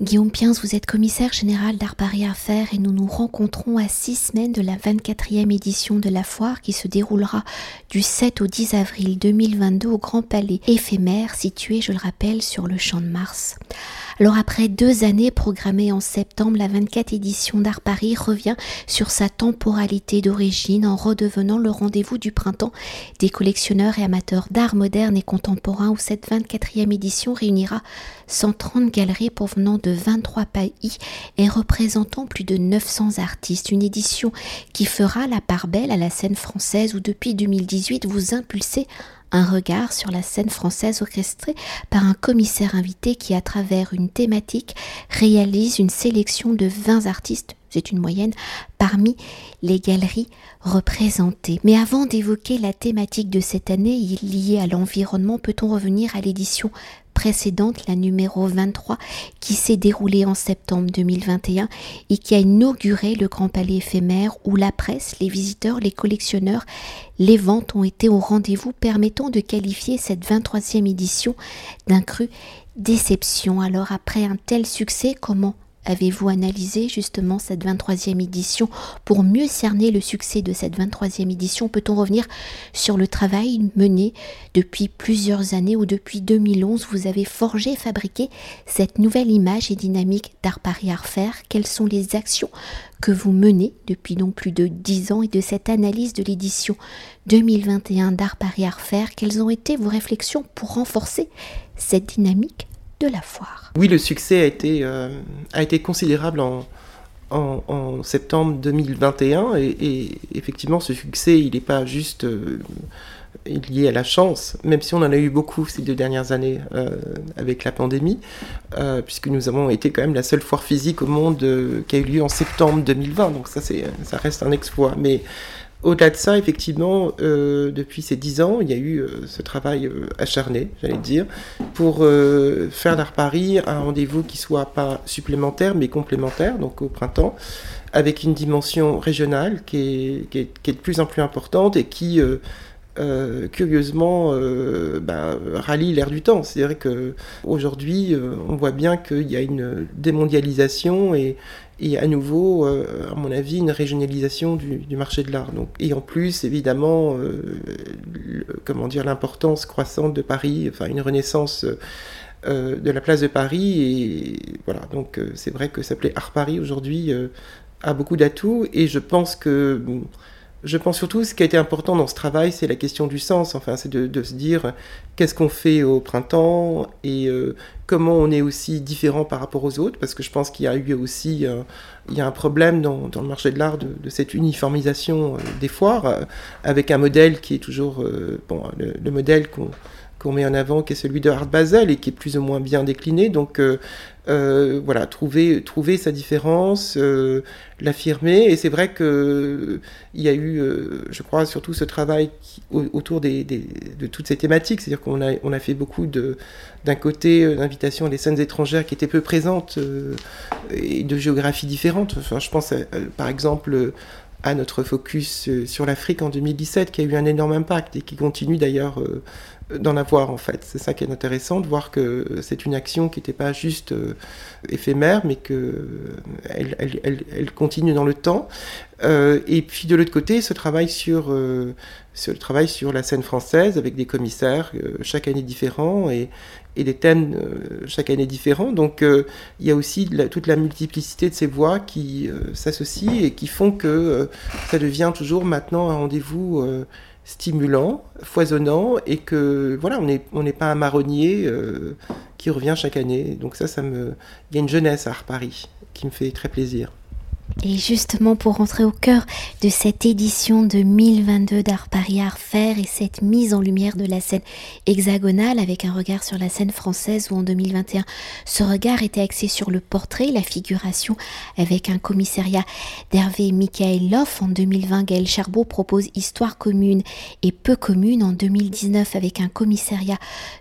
Guillaume Piens, vous êtes commissaire général d'Art Paris à faire et nous nous rencontrons à six semaines de la 24e édition de la foire qui se déroulera du 7 au 10 avril 2022 au Grand Palais éphémère situé, je le rappelle, sur le Champ de Mars. Alors après deux années programmées en septembre, la 24 édition d'Art Paris revient sur sa temporalité d'origine en redevenant le rendez-vous du printemps des collectionneurs et amateurs d'art moderne et contemporain où cette 24e édition réunira 130 galeries provenant de 23 pays et représentant plus de 900 artistes. Une édition qui fera la part belle à la scène française où depuis 2018 vous impulsez un regard sur la scène française orchestrée par un commissaire invité qui, à travers une thématique, réalise une sélection de 20 artistes, c'est une moyenne, parmi les galeries représentées. Mais avant d'évoquer la thématique de cette année liée à l'environnement, peut-on revenir à l'édition précédente, la numéro 23, qui s'est déroulée en septembre 2021 et qui a inauguré le Grand Palais éphémère où la presse, les visiteurs, les collectionneurs, les ventes ont été au rendez-vous permettant de qualifier cette 23e édition d'un cru déception. Alors après un tel succès, comment Avez-vous analysé justement cette 23e édition Pour mieux cerner le succès de cette 23e édition, peut-on revenir sur le travail mené depuis plusieurs années ou depuis 2011 Vous avez forgé, fabriqué cette nouvelle image et dynamique d'Art Paris Art Faire. Quelles sont les actions que vous menez depuis donc plus de 10 ans et de cette analyse de l'édition 2021 d'Art Paris Art Faire? Quelles ont été vos réflexions pour renforcer cette dynamique de la foire. Oui, le succès a été, euh, a été considérable en, en, septembre 2021 et, effectivement ce succès il n'est pas juste euh, lié à la chance, même si on en a eu beaucoup ces deux dernières années euh, avec la pandémie, puisque nous avons été quand même la seule foire physique au monde qui a eu lieu en septembre 2020, donc ça, ça reste un exploit. Mais au-delà de ça, effectivement, euh, depuis ces dix ans, il y a eu euh, ce travail euh, acharné, j'allais dire, pour faire d'Art Paris un rendez-vous qui soit pas supplémentaire, mais complémentaire, donc au printemps, avec une dimension régionale qui est, de plus en plus importante et qui, curieusement, bah, rallie l'air du temps. C'est-à-dire qu'aujourd'hui, on voit bien qu'il y a une démondialisation et, et à nouveau, euh, à mon avis, une régionalisation du, marché de l'art. Donc, et en plus, évidemment, euh, comment dire, l'importance croissante de Paris, enfin une renaissance euh, de la place de Paris. Et voilà, donc c'est vrai que s'appeler Art Paris aujourd'hui a beaucoup d'atouts. Et je pense que je pense surtout ce qui a été important dans ce travail, c'est la question du sens. Enfin, c'est de, se dire qu'est-ce qu'on fait au printemps et euh, comment on est aussi différent par rapport aux autres, parce que je pense qu'il y a eu aussi euh, il y a un problème dans, le marché de l'art de, cette uniformisation euh, des foires, avec un modèle qui est toujours bon, le modèle qu'on qu'on met en avant, qui est celui de Art Basel et qui est plus ou moins bien décliné. Donc euh, euh, voilà, trouver, trouver sa différence, euh, l'affirmer. Et c'est vrai qu'il y a eu, je crois, surtout ce travail autour des, de toutes ces thématiques. C'est-à-dire qu'on a, on a fait beaucoup de, d'un côté d'invitation à des scènes étrangères qui étaient peu présentes et de géographies différentes. Enfin, je pense par exemple à notre focus sur l'Afrique en 2017 qui a eu un énorme impact et qui continue d'ailleurs d'en avoir en fait. C'est ça qui est intéressant de voir que c'est une action qui n'était pas juste euh, éphémère, mais que elle, elle, elle, continue dans le temps. Euh, et puis de l'autre côté, ce travail sur, euh, travail sur la scène française avec des commissaires chaque année différents et, et des thèmes chaque année différents. Donc il y a aussi toute la multiplicité de ces voix qui s'associent et qui font que ça devient toujours maintenant un rendez-vous stimulant, foisonnant, et que voilà, on n'est pas un marronnier euh, qui revient chaque année. Donc ça, ça me, il y a une jeunesse à Paris qui me fait très plaisir. Et justement, pour rentrer au cœur de cette édition 2022 d'Art Paris Art Faire et cette mise en lumière de la scène hexagonale avec un regard sur la scène française où en 2021, ce regard était axé sur le portrait, la figuration avec un commissariat d'Hervé Michael Loff. En 2020, Gaël Charbot propose Histoire commune et peu commune. En 2019, avec un commissariat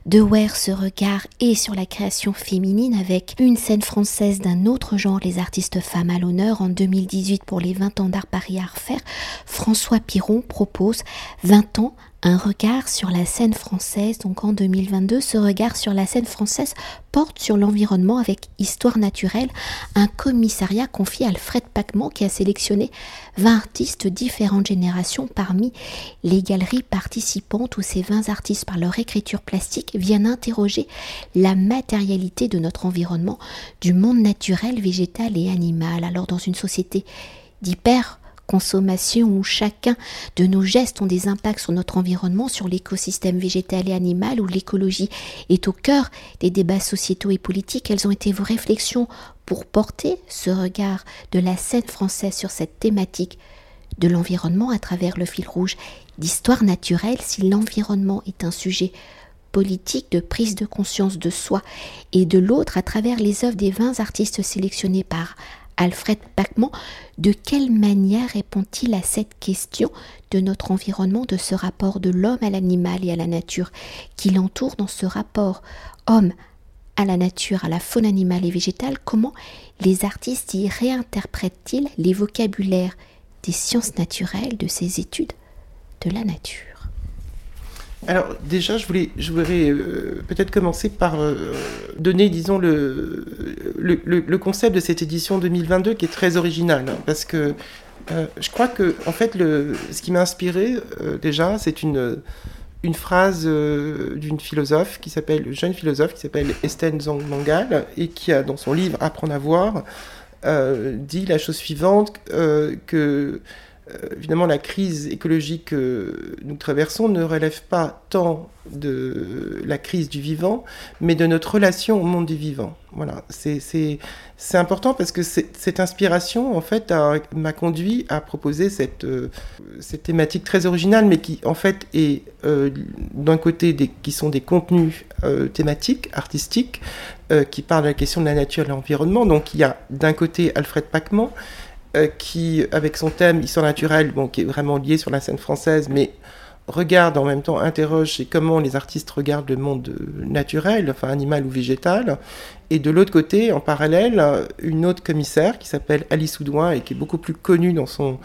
de Ware, ce regard et sur la création féminine avec une scène française d'un autre genre, les artistes femmes à l'honneur. En 2018 pour les 20 ans d'Art Paris Art Faire, François Piron propose 20 ans un regard sur la scène française. Donc en 2022, ce regard sur la scène française porte sur l'environnement avec Histoire naturelle, un commissariat confié à Alfred Pacman qui a sélectionné 20 artistes différentes générations parmi les galeries participantes où ces 20 artistes par leur écriture plastique viennent interroger la matérialité de notre environnement, du monde naturel, végétal et animal. Alors dans une société d'hyper consommation où chacun de nos gestes ont des impacts sur notre environnement, sur l'écosystème végétal et animal, où l'écologie est au cœur des débats sociétaux et politiques. Quelles ont été vos réflexions pour porter ce regard de la scène française sur cette thématique de l'environnement à travers le fil rouge d'histoire naturelle si l'environnement est un sujet politique de prise de conscience de soi et de l'autre à travers les œuvres des 20 artistes sélectionnés par Alfred Pacman, de quelle manière répond-il à cette question de notre environnement, de ce rapport de l'homme à l'animal et à la nature qui l'entoure dans ce rapport homme à la nature, à la faune animale et végétale, comment les artistes y réinterprètent-ils les vocabulaires des sciences naturelles, de ces études de la nature? Alors déjà, je voulais, je voudrais euh, peut-être commencer par euh, donner, disons, le, le, concept de cette édition 2022 qui est très original, hein, parce que euh, je crois que, en fait, le, ce qui m'a inspiré déjà, c'est une, une phrase d'une philosophe qui s'appelle, jeune philosophe qui s'appelle Estelle Zhang Mangal et qui a dans son livre Apprendre à voir dit la chose suivante que évidemment, la crise écologique que nous traversons ne relève pas tant de la crise du vivant, mais de notre relation au monde du vivant. Voilà, c'est important parce que cette inspiration, en fait, m'a conduit à proposer cette, euh, cette thématique très originale, mais qui, en fait, est euh, d'un côté des, qui sont des contenus thématiques, artistiques, qui parlent de la question de la nature et de l'environnement. Donc, il y a d'un côté Alfred Pacman, euh, qui, avec son thème Histoire naturelle, qui est vraiment lié sur la scène française, mais regarde en même temps, interroge comment les artistes regardent le monde naturel, enfin animal ou végétal. Et de l'autre côté, en parallèle, une autre commissaire qui s'appelle Alice Oudouin et qui est beaucoup plus connue dans son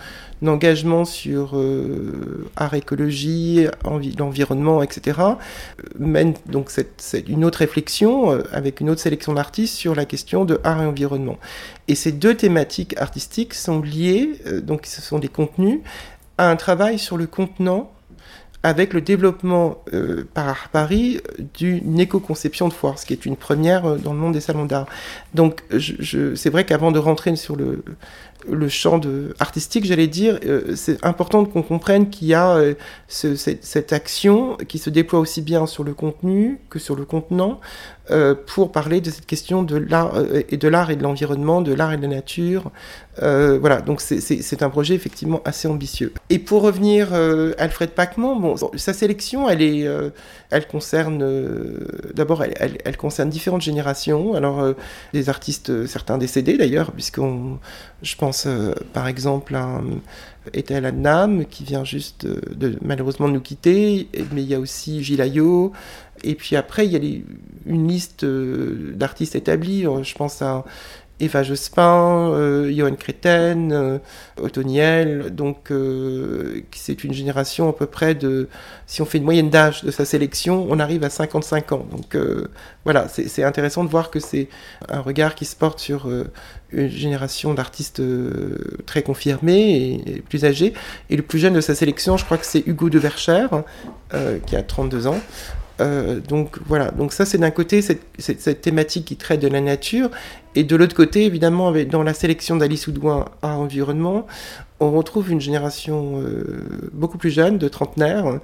engagement sur euh, art, écologie, l'environnement, etc., mène donc cette, une autre réflexion euh, avec une autre sélection d'artistes sur la question de art et environnement. Et ces deux thématiques artistiques sont liées, euh, donc ce sont des contenus, à un travail sur le contenant avec le développement euh, par Paris d'une éco-conception de foire, ce qui est une première euh, dans le monde des salons d'art. Donc je, c'est vrai qu'avant de rentrer sur le, le champ de, artistique, j'allais dire, euh, c'est important qu'on comprenne qu'il y a cette, action qui se déploie aussi bien sur le contenu que sur le contenant pour parler de cette question de l'art et de l'art et de l'environnement, de l'art et de la nature, euh, voilà, donc c'est un projet effectivement assez ambitieux. Et pour revenir à euh, Alfred Pacman, bon, sa sélection, elle est, euh, elle concerne d'abord, elle, concerne différentes générations. Alors des artistes, certains décédés d'ailleurs, puisqu'on, je pense par exemple à Ethel Adnam qui vient juste de, malheureusement de nous quitter, mais il y a aussi Gilles Ayot, et puis après il y a une liste d'artistes établis. Je pense à Eva Jospin, euh, Johan Créten, euh, Otoniel, donc euh, c'est une génération à peu près de, si on fait une moyenne d'âge de sa sélection, on arrive à 55 ans. Donc euh, voilà, c'est intéressant de voir que c'est un regard qui se porte sur une génération d'artistes très confirmés et, plus âgés. Et le plus jeune de sa sélection, je crois que c'est Hugo de Verchères, qui a 32 ans. Euh, donc voilà, donc ça c'est d'un côté cette, thématique qui traite de la nature, et de l'autre côté, évidemment, dans la sélection d'Alice Oudouin à environnement, on retrouve une génération euh, beaucoup plus jeune, de trentenaires,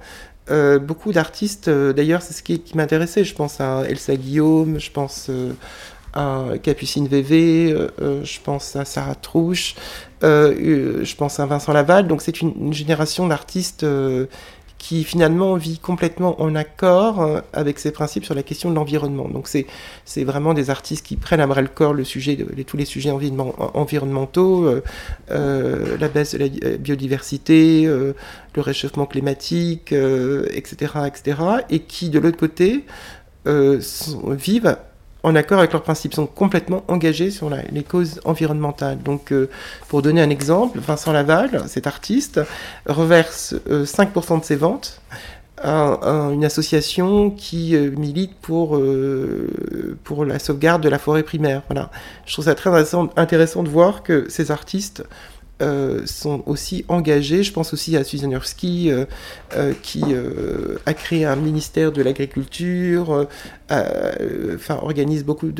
euh, beaucoup d'artistes, d'ailleurs c'est ce qui, m'intéressait, je pense à Elsa Guillaume, je pense à Capucine Vévé, je pense à Sarah Trouche, je pense à Vincent Laval, donc c'est une, génération d'artistes qui finalement vit complètement en accord euh, avec ses principes sur la question de l'environnement. Donc c'est, c'est vraiment des artistes qui prennent à bras le corps le sujet tous les sujets environnementaux, euh, euh, la baisse de la biodiversité, le réchauffement climatique, etc., etc., et qui de l'autre côté vivent en accord avec leurs principes, sont complètement engagés sur les causes environnementales. Donc, euh, pour donner un exemple, Vincent Laval, cet artiste, reverse 5% euh, de ses ventes une association qui milite pour, pour la sauvegarde de la forêt primaire. Voilà. Je trouve ça très intéressant de voir que ces artistes euh, sont aussi engagés. Je pense aussi à Susan Hurski, euh, euh, qui a créé un ministère de l'agriculture, enfin, organise beaucoup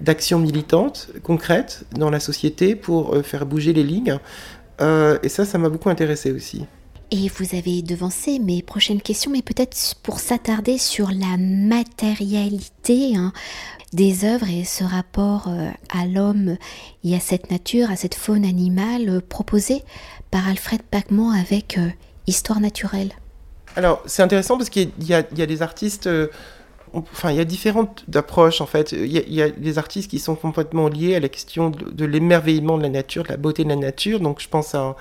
d'actions de, militantes concrètes dans la société pour faire bouger les lignes. et ça, ça m'a beaucoup intéressé aussi. Et vous avez devancé mes prochaines questions, mais peut-être pour s'attarder sur la matérialité. Hein, des œuvres et ce rapport euh, à l'homme et à cette nature, à cette faune animale euh, proposée par Alfred Pacman avec euh, Histoire naturelle. Alors c'est intéressant parce qu'il y, a des artistes enfin, il y a différentes approches en fait. Il y, a, des artistes qui sont complètement liés à la question de l'émerveillement de la nature, de la beauté de la nature. Donc, je pense à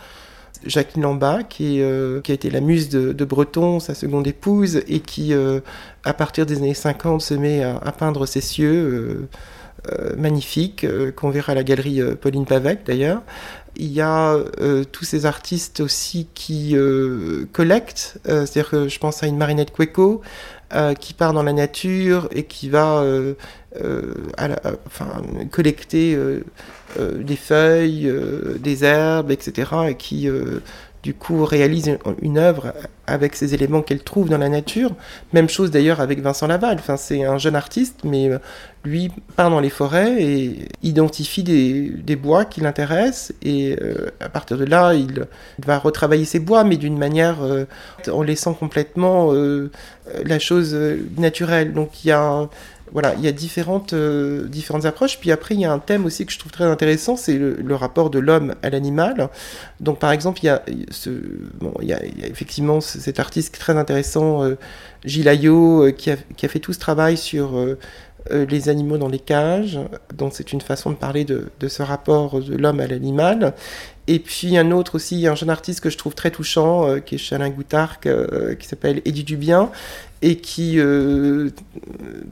Jacqueline Lamba, qui, euh, qui a été la muse de, Breton, sa seconde épouse, et qui, euh, à partir des années 50, se met à, peindre ces cieux euh, magnifiques, qu'on verra à la galerie Pauline Pavec d'ailleurs. Il y a tous ces artistes aussi qui collectent, c'est-à-dire que je pense à une Marinette Cueco, qui part dans la nature et qui va collecter euh, des feuilles, euh, des herbes, etc. et qui euh, du coup réalise une, œuvre avec ces éléments qu'elle trouve dans la nature. Même chose d'ailleurs avec Vincent Laval. C'est un jeune artiste, mais lui part dans les forêts et identifie des, bois qui l'intéressent. Et à partir de là, il va retravailler ses bois, mais d'une manière en laissant complètement la chose naturelle. Donc il y a voilà, il y a différentes, euh, différentes approches. Puis après, il y a un thème aussi que je trouve très intéressant, c'est le, rapport de l'homme à l'animal. Donc par exemple, il y a, effectivement cet artiste très intéressant, euh, euh, qui, a, qui, a, fait tout ce travail sur euh, les animaux dans les cages. Donc c'est une façon de parler de, ce rapport de l'homme à l'animal. Et puis un autre aussi, un jeune artiste que je trouve très touchant, qui est Chalin Goutard, qui s'appelle Eddie Dubien, et qui euh,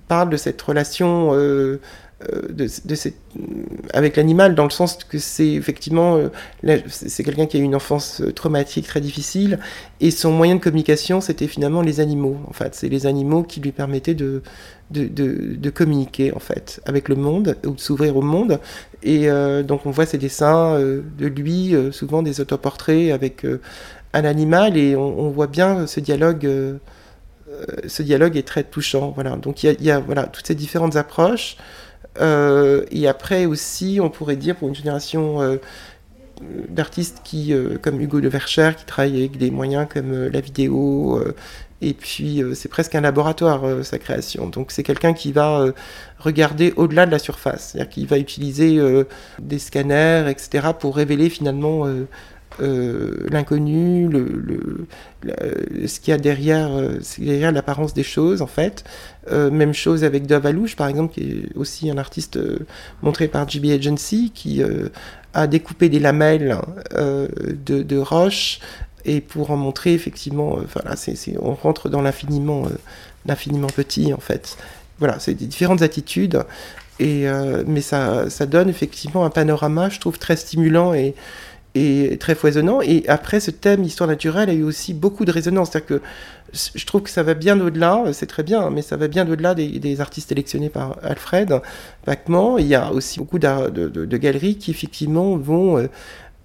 parle de cette relation euh, euh, avec l'animal dans le sens que c'est effectivement c'est quelqu'un qui a eu une enfance traumatique très difficile et son moyen de communication c'était finalement les animaux en fait c'est les animaux qui lui permettaient de de, communiquer en fait avec le monde ou de s'ouvrir au monde et donc on voit ces dessins de lui souvent des autoportraits avec un animal et on, voit bien ce dialogue euh, ce dialogue est très touchant. Voilà. Donc il y, a, voilà, toutes ces différentes approches. Euh, et après aussi, on pourrait dire pour une génération euh, d'artistes qui, comme Hugo de Vercher, qui travaille avec des moyens comme la vidéo, et puis c'est presque un laboratoire, sa création. Donc c'est quelqu'un qui va regarder au-delà de la surface, c'est-à-dire qu'il va utiliser des scanners, etc., pour révéler finalement euh, l'inconnu, le, ce qu'il y a derrière, euh, derrière l'apparence des choses en fait. Euh, même chose avec Dove Alouche par exemple, qui est aussi un artiste montré par GB Agency, qui a découpé des lamelles de, de roches et pour en montrer effectivement, voilà, c'est, on rentre dans l'infiniment, l'infiniment petit en fait. Voilà, c'est des différentes attitudes. Et, mais ça, ça donne effectivement un panorama, je trouve, très stimulant et, et très foisonnant. Et après, ce thème histoire naturelle a eu aussi beaucoup de résonance. C'est-à-dire que je trouve que ça va bien au-delà, c'est très bien, mais ça va bien au-delà des, artistes sélectionnés par Alfred Bachmann. Il y a aussi beaucoup de, de, galeries qui effectivement vont euh,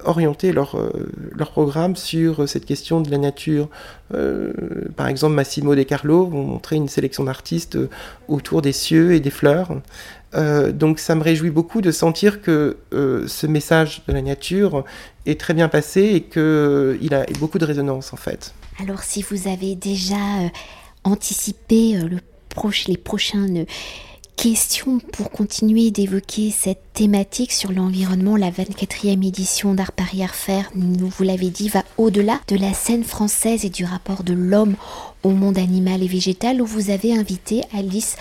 orienter leur, euh, leur programme sur cette question de la nature. Euh, par exemple, Massimo De Carlo vont montrer une sélection d'artistes autour des cieux et des fleurs. Euh, donc ça me réjouit beaucoup de sentir que euh, ce message de la nature est très bien passé et qu'il euh, a beaucoup de résonance en fait. Alors si vous avez déjà anticipé le les prochaines questions pour continuer d'évoquer cette thématique sur l'environnement, la 24e édition d'Art Paris Art Faire, vous l'avez dit, va au-delà de la scène française et du rapport de l'homme au monde animal et végétal où vous avez invité Alice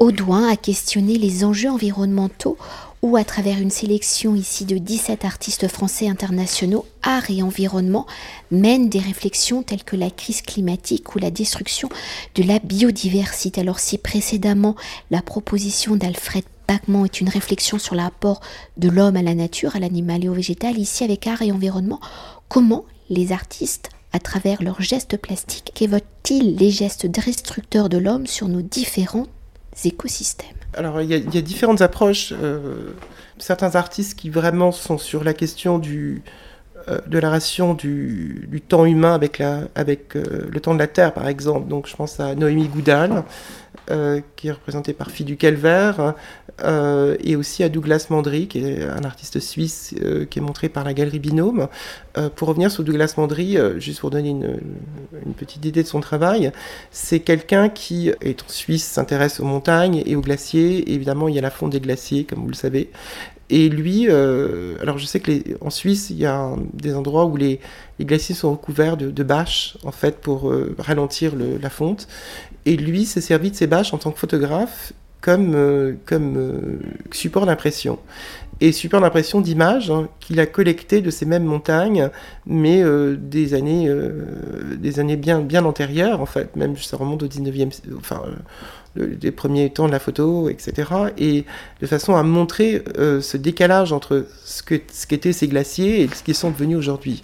Audouin à questionner les enjeux environnementaux ou à travers une sélection ici de 17 artistes français internationaux, art et environnement mènent des réflexions telles que la crise climatique ou la destruction de la biodiversité. Alors si précédemment la proposition d'Alfred Bachmann est une réflexion sur le rapport de l'homme à la nature, à l'animal et au végétal, ici avec art et environnement, comment les artistes à travers leurs gestes plastiques qu'évoquent-ils les gestes destructeurs de l'homme sur nos différents écosystèmes Alors, il y, a différentes approches. Euh, certains artistes qui vraiment sont sur la question euh, de la ration du, temps humain avec, euh, le temps de la Terre, par exemple. Donc, je pense à Noémie Goudal, qui est représentée par Fille du Calvaire, et aussi à Douglas Mandry, qui est un artiste suisse qui est montré par la Galerie Binôme. pour revenir sur Douglas Mandry, juste pour donner une, petite idée de son travail, c'est quelqu'un qui en Suisse, s'intéresse aux montagnes et aux glaciers. évidemment, il y a la fonte des glaciers, comme vous le savez. Et lui, euh, alors je sais que en Suisse, il y a des endroits où les, glaciers sont recouverts de, bâches, en fait, pour euh, ralentir la fonte. Et lui s'est servi de ces bâches en tant que photographe comme, euh, comme support d'impression. Et support d'impression d'images hein, qu'il a collecté de ces mêmes montagnes, mais des années, des années bien, bien antérieures, en fait, même ça remonte au 19e, enfin des premiers temps de la photo, etc. Et de façon à montrer euh, ce décalage entre ce qu'étaient ce ces glaciers et ce qu'ils sont devenus aujourd'hui.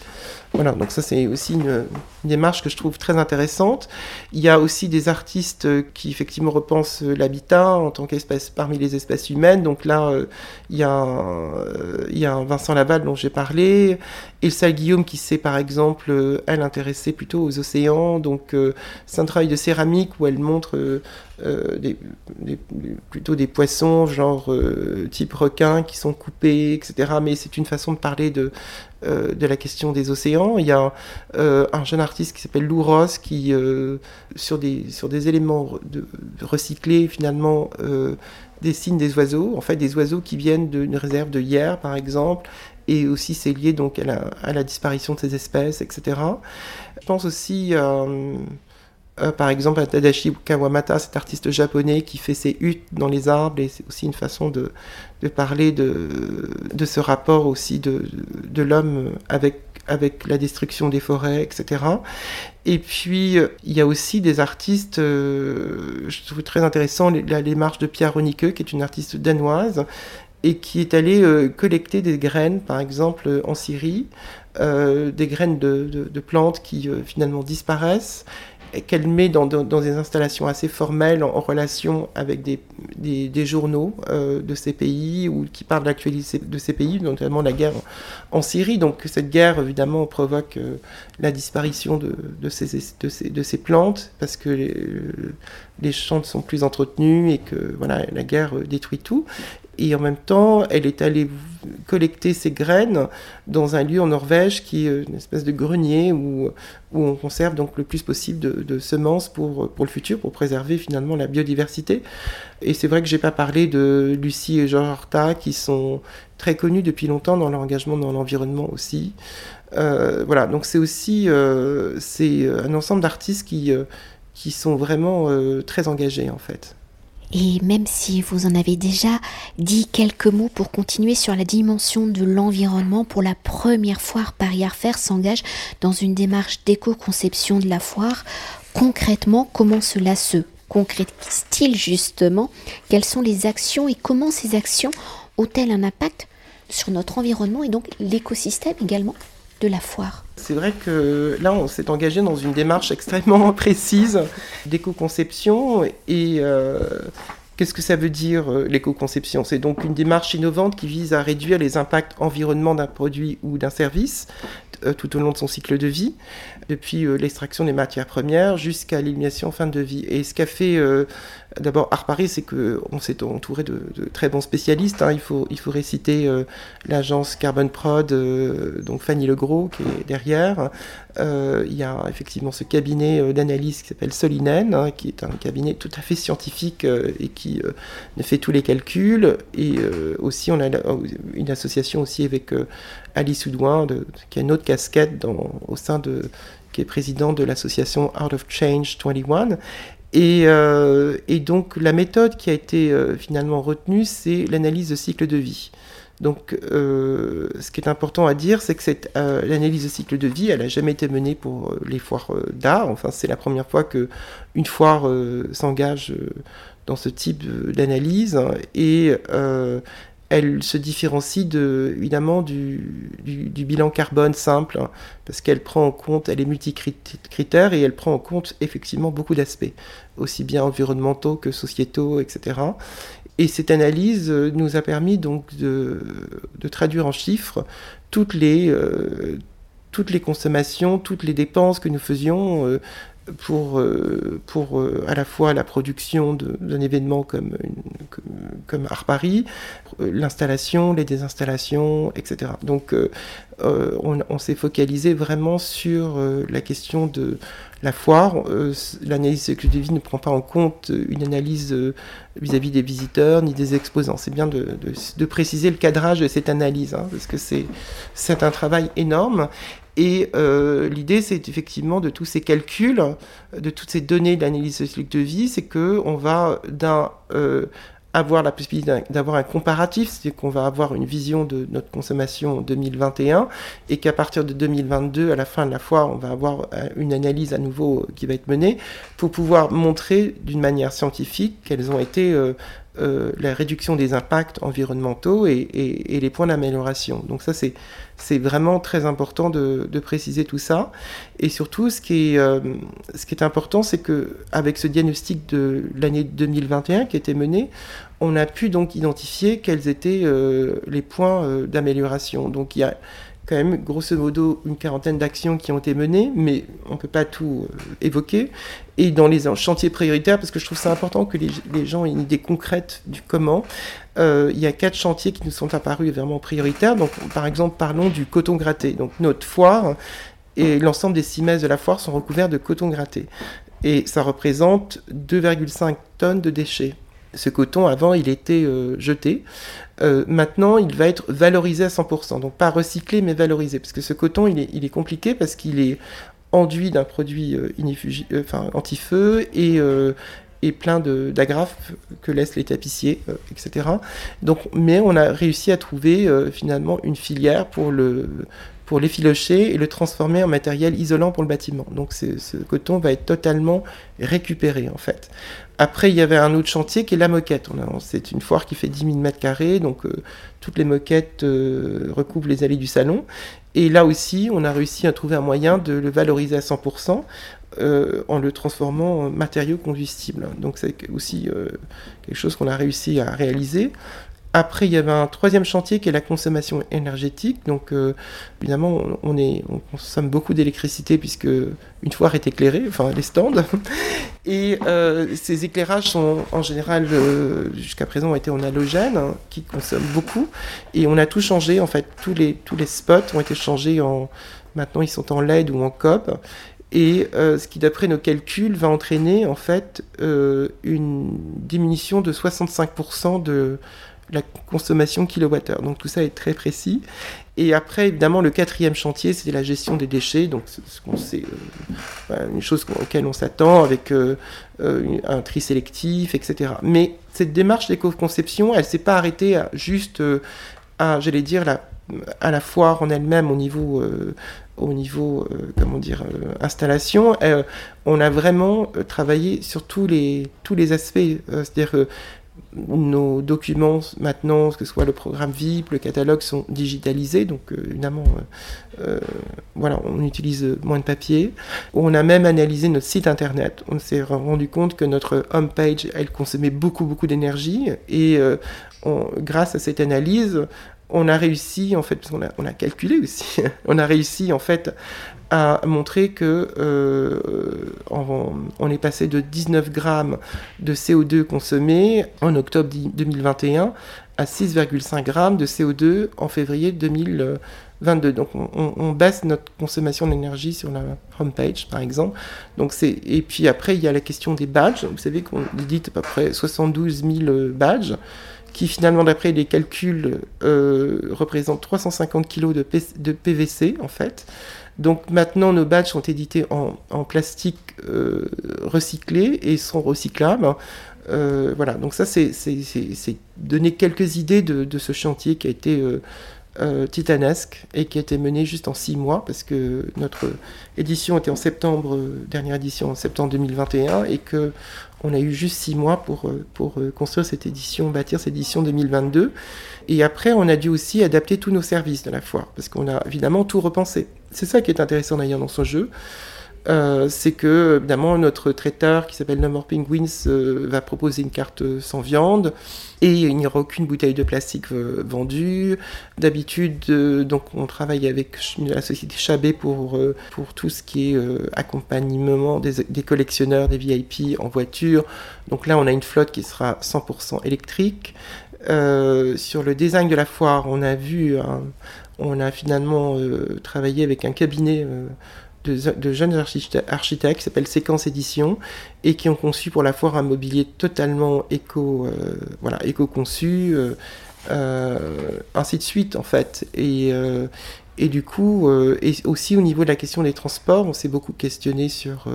Voilà, donc ça c'est aussi une, démarche que je trouve très intéressante. Il y a aussi des artistes qui effectivement repensent l'habitat en tant qu'espèce parmi les espèces humaines. Donc là, euh, il, y a euh, il y a un Vincent Laval dont j'ai parlé, Elsa Guillaume qui s'est par exemple, euh, elle intéressée plutôt aux océans. Donc c'est un travail de céramique où elle montre plutôt des poissons, genre type requin, qui sont coupés, etc. Mais c'est une façon de parler de, euh, de la question des océans. Il y a euh, un jeune artiste qui s'appelle Lou Ross qui, euh, sur, des, sur des éléments recyclés, finalement, dessine des oiseaux, en fait des oiseaux qui viennent d'une réserve de hier, par exemple, et aussi c'est lié donc à la, à la, disparition de ces espèces, etc. Je pense aussi euh, par exemple, à Tadashi Kawamata, cet artiste japonais qui fait ses huttes dans les arbres, et c'est aussi une façon de, de parler de, de, ce rapport aussi de, de l'homme avec, avec la destruction des forêts, etc. Et puis, il y a aussi des artistes, euh, je trouve très intéressant, la démarche de Pierre Ronique, qui est une artiste danoise, et qui est allée euh, collecter des graines, par exemple en Syrie, des graines de, de plantes qui finalement disparaissent qu'elle met dans, des installations assez formelles en, relation avec des, des, journaux euh, de ces pays ou qui parlent de l'actualité de ces pays, notamment la guerre en, Syrie. Donc cette guerre, évidemment, provoque euh, la disparition de, de, ces, de, ces, plantes parce que les, les champs ne sont plus entretenus et que voilà, la guerre détruit tout. Et en même temps, elle est allée collecter ses graines dans un lieu en Norvège qui est une espèce de grenier où, où on conserve donc le plus possible de, semences pour, pour le futur, pour préserver finalement la biodiversité. Et c'est vrai que j'ai pas parlé de Lucie et Georges Horta qui sont très connus depuis longtemps dans leur engagement dans l'environnement aussi. Euh, voilà, donc c'est aussi euh, un ensemble d'artistes qui, euh, qui sont vraiment très engagés en fait. Et même si vous en avez déjà dit quelques mots pour continuer sur la dimension de l'environnement, pour la première foire Paris Art s'engage dans une démarche d'éco-conception de la foire. Concrètement, comment cela se concrétise-t-il justement? Quelles sont les actions et comment ces actions ont-elles un impact sur notre environnement et donc l'écosystème également? De la foire c'est vrai que là, on s'est engagé dans une démarche extrêmement précise d'éco-conception. Et euh, qu'est-ce que ça veut dire euh, l'éco-conception? C'est donc une démarche innovante qui vise à réduire les impacts environnement d'un produit ou d'un service tout au long de son cycle de vie, depuis l'extraction des matières premières jusqu'à l'élimination en fin de vie. Et ce qu'a fait D'abord, Art c'est qu'on s'est entouré de, très bons spécialistes. Hein. Il, faut, il faut réciter euh, l'agence Carbon Prod, euh, donc Fanny Legros, qui est derrière. Euh, il y a effectivement ce cabinet d'analyse qui s'appelle Solinen, hein, qui est un cabinet tout à fait scientifique et qui ne fait tous les calculs. Et aussi, on a une association aussi avec Alice Oudouin, qui a une autre casquette au sein de qui est président de l'association Art of Change 21 euh, et, donc la méthode qui a été euh, finalement retenue, c'est l'analyse de cycle de vie. Donc euh, ce qui est important à dire, c'est que cette l'analyse de cycle de vie, elle n'a jamais été menée pour les foires d'art. Enfin, c'est la première fois qu'une foire s'engage dans ce type d'analyse. Et elle se différencie de, évidemment du, bilan carbone simple, hein, parce qu'elle prend en compte, elle est multicritère et elle prend en compte effectivement beaucoup d'aspects, aussi bien environnementaux que sociétaux, etc. Et cette analyse euh, nous a permis donc de, de traduire en chiffres toutes les, euh, toutes les consommations, toutes les dépenses que nous faisions euh, pour, euh, pour euh, à la fois la production d'un événement comme, comme, Art Paris, euh, l'installation, les désinstallations, etc. Donc on, s'est focalisé vraiment sur la question de la foire. L'analyse vie ne prend pas en compte une analyse vis-à-vis des visiteurs ni des exposants. C'est bien de, de, préciser le cadrage de cette analyse, hein, parce que c'est un travail énorme. Et euh, l'idée, c'est effectivement de tous ces calculs, de toutes ces données d'analyse cycle de vie, c'est que on va d'un euh, avoir la possibilité d'avoir un comparatif, c'est-à-dire qu'on va avoir une vision de notre consommation en 2021 et qu'à partir de 2022, à la fin de la foire, on va avoir euh, une analyse à nouveau qui va être menée pour pouvoir montrer d'une manière scientifique quelles ont été euh, la réduction des impacts environnementaux et, les points d'amélioration. Donc ça, c'est vraiment très important de, préciser tout ça. Et surtout, ce qui est, euh, ce qui est important, c'est qu'avec ce diagnostic de l'année 2021 qui été mené, on a pu donc identifier quels étaient euh, les points d'amélioration. Donc il y a quand même grosso modo une quarantaine d'actions qui ont été menées, mais on ne peut pas tout euh, évoquer. Et dans les chantiers prioritaires, parce que je trouve ça important que les, gens aient une idée concrète du comment, euh, il y a quatre chantiers qui nous sont apparus vraiment prioritaires. Donc, par exemple, parlons du coton gratté. Donc, notre foire et l'ensemble des six de la foire sont recouverts de coton gratté. Et ça représente 2,5 tonnes de déchets. Ce coton, avant, il était euh, jeté. Euh, maintenant, il va être valorisé à 100%. Donc pas recyclé, mais valorisé. Parce que ce coton, il est, compliqué parce qu'il est enduit d'un produit euh, enfin, anti-feu et, et plein d'agrafes que laissent les tapissiers, etc. Donc, mais on a réussi à trouver finalement une filière pour le pour l'effilocher et le transformer en matériel isolant pour le bâtiment. Donc ce coton va être totalement récupéré en fait. Après, il y avait un autre chantier qui est la moquette. C'est une foire qui fait 10 000 mètres carrés, donc euh, toutes les moquettes euh, les allées du salon. Et là aussi, on a réussi à trouver un moyen de le valoriser à 100% euh, en le transformant en matériau combustible. Donc c'est aussi quelque chose qu'on a réussi à réaliser. Après, il y avait un troisième chantier qui est la consommation énergétique. Donc, euh, évidemment, on, consomme beaucoup d'électricité puisque une foire est éclairée, enfin les stands. Et euh, ces éclairages sont en général, euh, jusqu'à présent, ont été en halogène, hein, qui consomment beaucoup. Et on a tout changé, en fait, tous les, tous les spots ont été changés en. Maintenant, ils sont en LED ou en COP. Et ce qui, d'après nos calculs, va entraîner en fait une diminution de 65% de la consommation kilowattheure. Donc tout ça est très précis. Et après, évidemment, le quatrième chantier, c'est la gestion des déchets. Donc ce qu'on sait, euh, une chose auquel on s'attend avec euh, euh, un tri sélectif, etc. Mais cette démarche d'éco-conception, elle s'est pas arrêtée à juste à, j'allais dire, la, à la foire en elle-même au niveau au niveau, comment dire, installation, on a vraiment travaillé sur tous les, tous les aspects, c'est-à-dire nos documents maintenant, que ce soit le programme VIP, le catalogue, sont digitalisés, donc euh, évidemment, euh, euh, voilà, on utilise moins de papier. On a même analysé notre site internet. On s'est rendu compte que notre homepage, elle consommait beaucoup, beaucoup d'énergie, et grâce à cette analyse, on a réussi, en fait, parce qu'on on a calculé aussi, on a réussi en fait a montré que euh, on, est passé de 19 grammes de CO2 consommés en octobre 2021 à 6,5 grammes de CO2 en février 2022. Donc on, baisse notre consommation d'énergie sur la homepage par exemple. Et puis après il y a la question des badges. Vous savez qu'on édite à peu près 72 000 badges qui finalement d'après les calculs euh, représentent 350 kg de, PVC en fait. Donc maintenant, nos badges sont édités en, plastique euh, recyclé et sont recyclables. Euh, voilà, donc ça, c'est donner quelques idées de, ce chantier qui a été euh, titanesque et qui a été menée juste en six mois parce que notre édition était en septembre, dernière édition en septembre 2021 et que on a eu juste six mois pour, pour construire cette édition, bâtir cette édition 2022. Et après, on a dû aussi adapter tous nos services de la foire parce qu'on a évidemment tout repensé. C'est ça qui est intéressant d'ailleurs dans ce jeu. Euh, c'est que évidemment notre traiteur qui s'appelle No More Penguins euh, va proposer une carte sans viande et il n'y aura aucune bouteille de plastique euh, vendue. D'habitude, donc on travaille avec la société Chabé pour, pour tout ce qui est accompagnement des, collectionneurs, des VIP en voiture. Donc là, on a une flotte qui sera 100% électrique. sur le design de la foire, on a vu, on a finalement travaillé avec un cabinet de, jeunes architectes qui s'appelle Séquence Édition et qui ont conçu pour la foire un mobilier totalement euh, éco-conçu, euh, euh, ainsi de suite en fait. Et, et du coup, et aussi au niveau de la question des transports, on s'est beaucoup questionné sur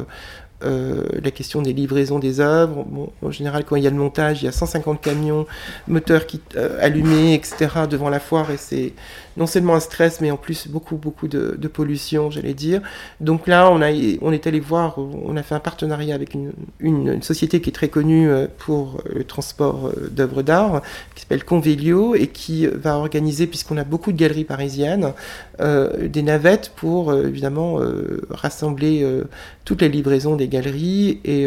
la question des livraisons des œuvres. en général, quand il y a le montage, il y a 150 camions, moteurs qui, allumés, etc., devant la foire, et c'est non seulement un stress, mais en plus beaucoup, beaucoup de, pollution, j'allais dire. Donc là, on, a, on est allé voir, on a fait un partenariat avec une, société qui est très connue euh, pour le transport euh, d'œuvres d'art, qui s'appelle Convelio, et qui va organiser, puisqu'on a beaucoup de galeries parisiennes, euh, des navettes pour évidemment rassembler toutes les livraisons des galeries et,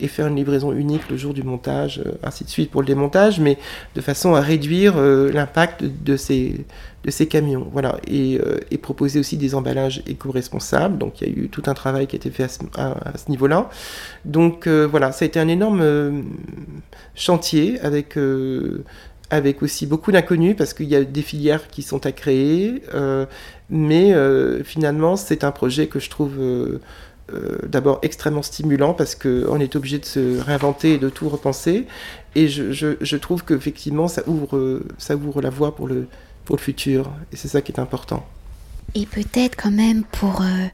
et faire une livraison unique le jour du montage, ainsi de suite pour le démontage, mais de façon à réduire l'impact de ces de ces camions. Voilà. Euh, et, proposer aussi des emballages éco-responsables. Donc il y a eu tout un travail qui a été fait à ce, niveau-là. Donc euh, voilà, ça a été un énorme euh, chantier avec, avec aussi beaucoup d'inconnus parce qu'il y a des filières qui sont à créer. mais finalement, c'est un projet que je trouve... d'abord extrêmement stimulant parce qu'on est obligé de se réinventer et de tout repenser. Et je trouve qu'effectivement, ça ouvre, ça ouvre la voie pour le, pour le futur. Et c'est ça qui est important. Et peut-être quand même pour euh,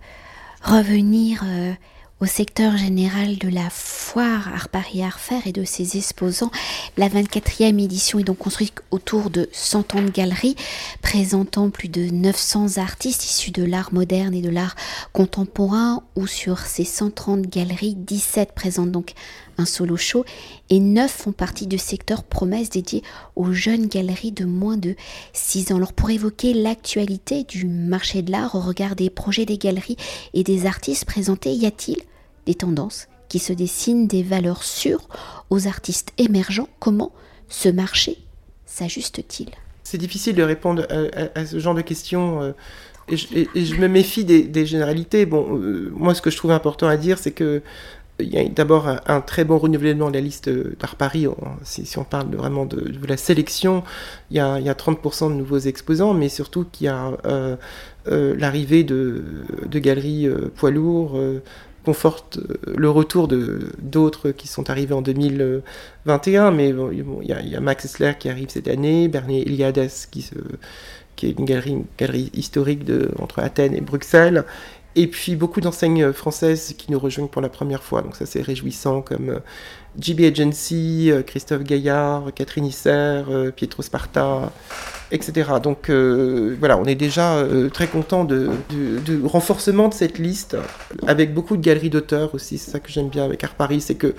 revenir euh, au secteur général de la foire Art Paris Art Faire et de ses exposants. La 24e édition est donc construite autour de 100 ans de galeries présentant plus de 900 artistes issus de l'art moderne et de l'art contemporain ou sur ces 130 galeries, 17 présentent donc un solo show et 9 font partie du secteur promesse dédié aux jeunes galeries de moins de 6 ans. Alors pour évoquer l'actualité du marché de l'art au regard des projets des galeries et des artistes présentés, y a-t-il des tendances qui se dessinent, des valeurs sûres aux artistes émergents? Comment ce marché s'ajuste-t-il? C'est difficile de répondre à, ce genre de questions. Euh, et je, me méfie des, généralités. Bon, euh, moi, ce que je trouve important à dire, c'est que il y a d'abord un, très bon renouvellement de la liste d'Art Paris. Si, on parle vraiment de, la sélection, il y, a, 30% de nouveaux exposants, mais surtout qu'il y a euh, euh, l'arrivée de, galeries euh, poids lourds conforte le retour de d'autres qui sont arrivés en 2021. Mais il, y a, Max Essler qui arrive cette année, Bernier Eliades qui, est une galerie, historique entre Athènes et Bruxelles. Et puis beaucoup d'enseignes françaises qui nous rejoignent pour la première fois, donc ça c'est réjouissant, comme euh, Agency, euh, Christophe Gaillard, Catherine Isser, euh, Pietro Sparta, etc. Donc voilà, on est déjà très content de, renforcement de cette liste, avec beaucoup de galeries d'auteurs aussi, c'est ça que j'aime bien avec Art Paris, c'est que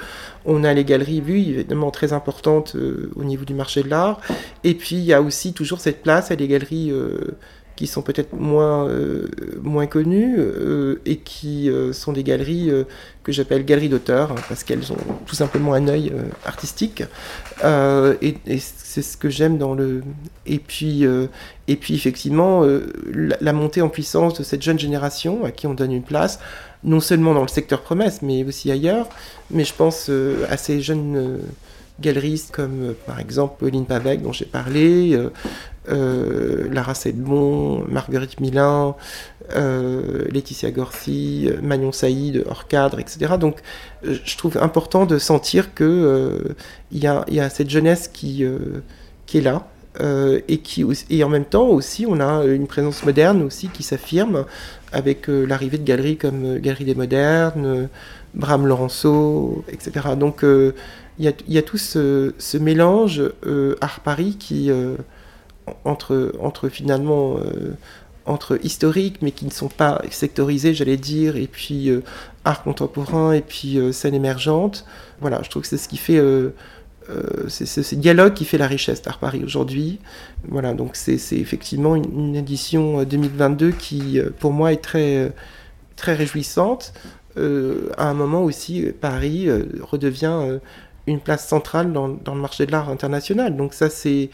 on a les galeries, vues évidemment très importantes au niveau du marché de l'art, et puis il y a aussi toujours cette place à des galeries qui sont peut-être moins, euh, moins connues euh, et qui euh, sont des galeries que j'appelle galeries d'auteurs parce qu'elles ont tout simplement un œil artistique. Et, c'est ce que j'aime dans le et puis et puis effectivement la, montée en puissance de cette jeune génération à qui on donne une place non seulement dans le secteur promesse mais aussi ailleurs. Mais je pense à ces jeunes galeristes comme par exemple Pauline Pavec dont j'ai parlé, Lara Sedbon, Marguerite Milin, euh, Laetitia Gorsi, Magnon Saïd, hors cadre, etc. Donc euh, je trouve important de sentir qu'il il y, a, cette jeunesse qui, qui est là. et, qui, et en même temps aussi, on a une présence moderne aussi qui s'affirme avec l'arrivée de galeries comme Galerie des Modernes, Bram Laurenceau, etc. Donc il y, a, tout ce, ce mélange art Paris qui entre, entre finalement entre historiques, mais qui ne sont pas sectorisés, j'allais dire, et puis art contemporain, et puis scène émergente. Voilà, je trouve que c'est ce qui fait c'est ce dialogue qui fait la richesse d'Art Paris aujourd'hui. Voilà, donc c'est effectivement une, édition 2022 qui, pour moi, est très, très réjouissante. à un moment aussi, Paris redevient une place centrale dans, dans le marché de l'art international. Donc ça, c'est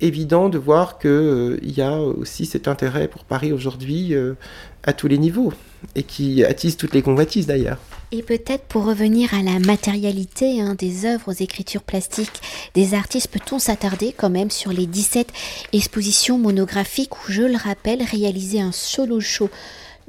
évident de voir qu'il euh, y a aussi cet intérêt pour Paris aujourd'hui euh, à tous les niveaux et qui attise toutes les convoitises d'ailleurs. Et peut-être pour revenir à la matérialité hein, des œuvres aux écritures plastiques des artistes, peut-on s'attarder quand même sur les 17 expositions monographiques où, je le rappelle, réaliser un solo show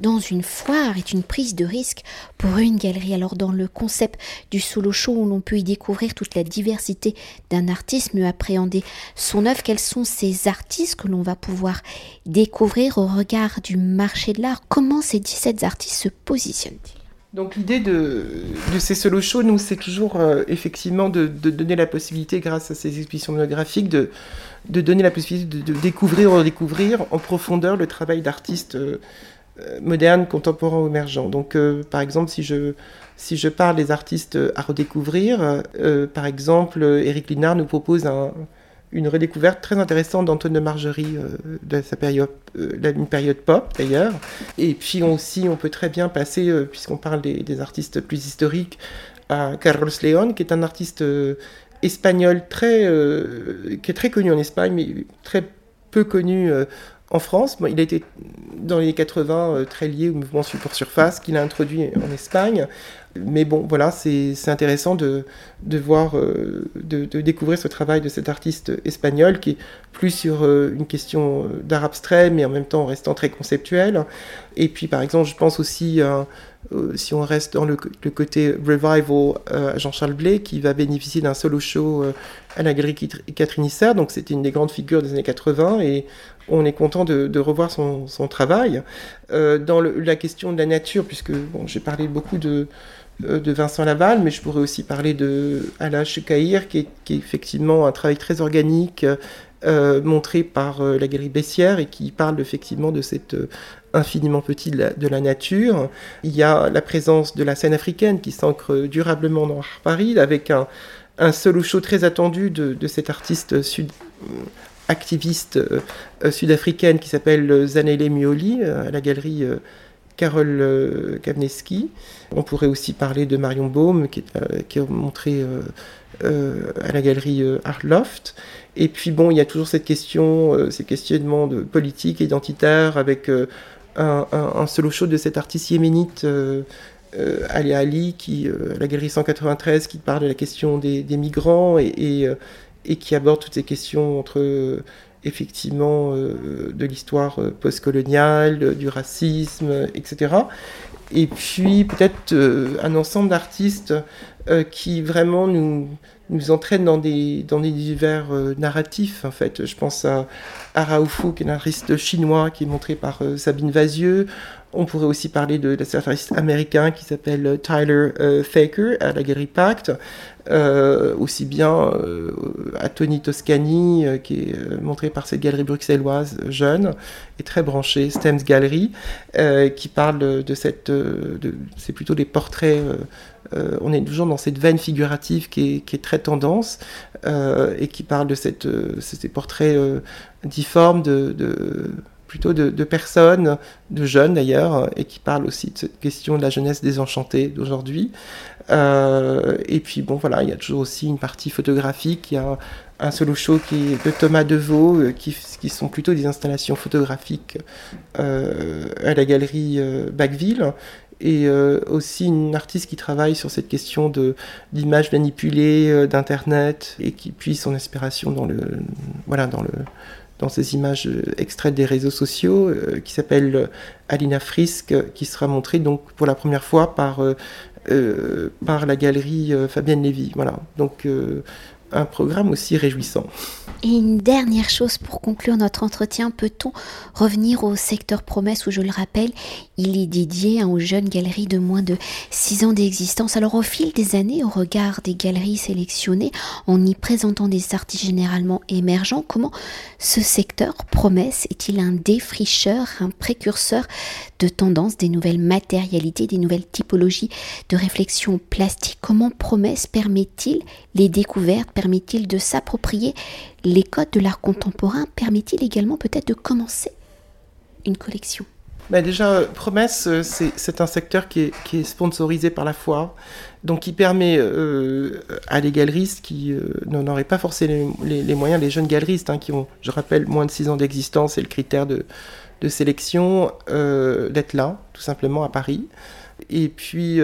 dans une foire est une prise de risque pour une galerie. Alors dans le concept du solo show où l'on peut y découvrir toute la diversité d'un artiste, mieux appréhender son œuvre, quels sont ces artistes que l'on va pouvoir découvrir au regard du marché de l'art? Comment ces 17 artistes se positionnent-ils? Donc l'idée de, ces solo shows, nous, c'est toujours euh, effectivement de, donner la possibilité, grâce à ces expositions monographiques, de, donner la possibilité de, découvrir, redécouvrir en profondeur le travail d'artistes euh, moderne, contemporain ou émergent. Donc, euh, par exemple, si je, si je parle des artistes à redécouvrir, euh, par exemple, Eric Linard nous propose une redécouverte très intéressante d'Antoine de Margerie de sa période, une période pop d'ailleurs. Et puis aussi, on peut très bien passer, puisqu'on parle des, artistes plus historiques, à Carlos León, qui est un artiste espagnol très, qui est très connu en Espagne, mais très peu connu en France. il a été dans les 80 euh, très lié au mouvement support surface qu'il a introduit en Espagne. Mais bon, voilà, c'est intéressant de, voir, euh, de, découvrir ce travail de cet artiste espagnol qui est plus sur euh, une question d'art abstrait, mais en même temps restant très conceptuel. Et puis, par exemple, je pense aussi, si on reste dans le, côté revival, à Jean-Charles Blé, qui va bénéficier d'un solo show la Catherine Issard. Donc, c'était une des grandes figures des années 80 et on est content de, revoir son, travail. Euh, dans la question de la nature, puisque j'ai parlé beaucoup de, euh, de Vincent Laval, mais je pourrais aussi parler de Alain Chekaïr, qui est, effectivement un travail très organique, euh, montré par la galerie Bessière et qui parle effectivement de cette infiniment petit de la, nature. Il y a la présence de la scène africaine qui s'ancre durablement dans Paris, avec un, un solo show très attendu de, de cet artiste sud, activiste euh, euh, sud-africaine qui s'appelle Zanele Mioli euh, à la galerie Carole Kavneski. On pourrait aussi parler de Marion Baum qui est, qui montré à la galerie Art Loft. Et puis bon, il y a toujours cette question, ces questionnements de politique, identitaire, avec un, solo show de cet artiste yéménite. Ali Ali, qui, à la galerie 193, qui parle de la question des, migrants et, et qui aborde toutes ces questions entre euh, effectivement euh, de l'histoire euh, postcoloniale, du racisme, etc. Et puis peut-être un ensemble d'artistes qui vraiment nous, nous entraînent dans des, dans des univers narratifs. En fait, je pense à, à qui est un artiste chinois qui est montré par Sabine Vazieux. On pourrait aussi parler de, de cet artiste américain qui s'appelle Tyler Faker à la Galerie Pact, euh, aussi bien euh, à Tony Toscani, euh, qui est montré par cette galerie bruxelloise jeune et très branchée, Stems Gallery, qui parle de cette. c'est plutôt des portraits. on est toujours dans cette veine figurative qui est, qui est très tendance et qui parle de cette, ces portraits difformes de, de plutôt de, personnes, de jeunes d'ailleurs, et qui parlent aussi de cette question de la jeunesse désenchantée d'aujourd'hui. Euh, et puis bon voilà, il y a toujours aussi une partie photographique, il y a un solo show qui est de Thomas Deveau, euh, qui, sont plutôt des installations photographiques euh, à la galerie Backville et aussi une artiste qui travaille sur cette question de d'images manipulées d'internet et qui puise son inspiration dans le voilà dans le dans ces images extraites des réseaux sociaux qui s'appelle Alina Frisk qui sera montrée donc pour la première fois par euh, par la galerie euh, Fabienne Lévy. Voilà, donc euh, un programme aussi réjouissant. Et une dernière chose pour conclure notre entretien, peut-on revenir au secteur promesse où, je le rappelle, il est dédié aux jeunes galeries de moins de 6 ans d'existence. Alors au fil des années, au regard des galeries sélectionnées, en y présentant des artistes généralement émergents, comment ce secteur promesse est-il un défricheur, un précurseur de tendances, des nouvelles matérialités, des nouvelles typologies de réflexion plastique? Comment promesse permet-il les découvertes, permet-il de s'approprier les codes de l'art contemporain? Permet-il également peut-être de commencer une collection? Bah déjà, Promesse, euh, c'est un secteur qui est, sponsorisé par la foire, donc qui permet euh, à des galeristes qui euh, n'en auraient pas forcément les, les, moyens, les jeunes galeristes hein, qui ont, je rappelle, moins de 6 ans d'existence, c'est le critère de, de sélection, d'être là, tout simplement, à Paris. Et puis,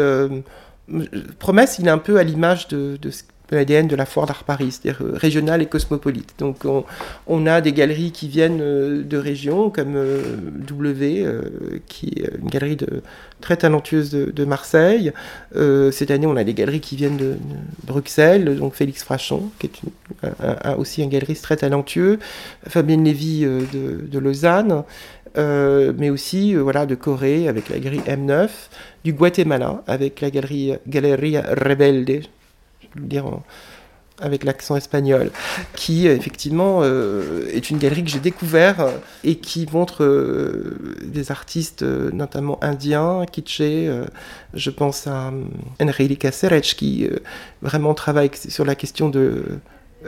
Promesse, il est un peu à l'image de, de ce l'ADN de la foire d'art Paris, c'est-à-dire euh, régionale et cosmopolite. Donc on, a des galeries qui viennent euh, de régions comme euh, W, qui est une galerie très talentueuse de, Marseille. cette année, on a des galeries qui viennent de, Bruxelles, donc Félix Frachon, qui est aussi un galeriste très talentueux, Fabienne Lévy de, Lausanne. mais aussi voilà, de Corée avec la galerie M9, du Guatemala avec la galerie Galeria Rebelde, le dire avec l'accent espagnol, qui effectivement euh, est une galerie que j'ai découvert euh, et qui montre euh, des artistes notamment indiens, kitschés. je pense à Enrique Serech qui vraiment travaille sur la question de,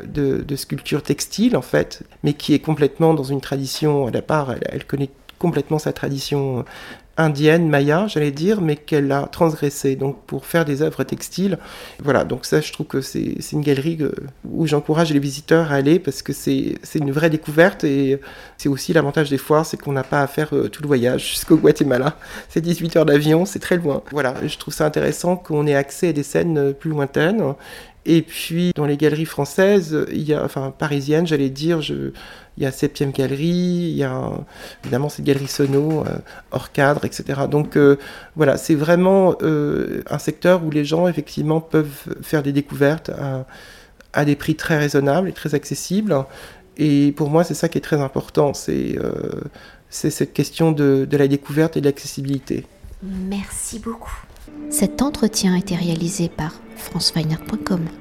de, sculpture textile en fait, mais qui est complètement dans une tradition à la part, elle connaît complètement sa tradition indienne, maya, j'allais dire, mais qu'elle a transgressé donc pour faire des œuvres textiles. Voilà, donc ça, je trouve que c'est une galerie où j'encourage les visiteurs à aller parce que c'est une vraie découverte et c'est aussi l'avantage des foires, c'est qu'on n'a pas à faire euh, tout le voyage jusqu'au Guatemala. C'est 18 heures d'avion, c'est très loin. Voilà, je trouve ça intéressant qu'on ait accès à des scènes euh, plus lointaines. Et puis dans les galeries françaises, enfin parisiennes, j'allais dire, il y a Septième Galerie, il y a évidemment ces galeries sono, euh, hors cadre, etc. Donc euh, voilà, c'est vraiment euh, un secteur où les gens effectivement peuvent faire des découvertes à, des prix très raisonnables et très accessibles. Et pour moi, c'est ça qui est très important, c'est cette question de la découverte et de l'accessibilité. Merci beaucoup. Cet entretien a été réalisé par franceweiner.com.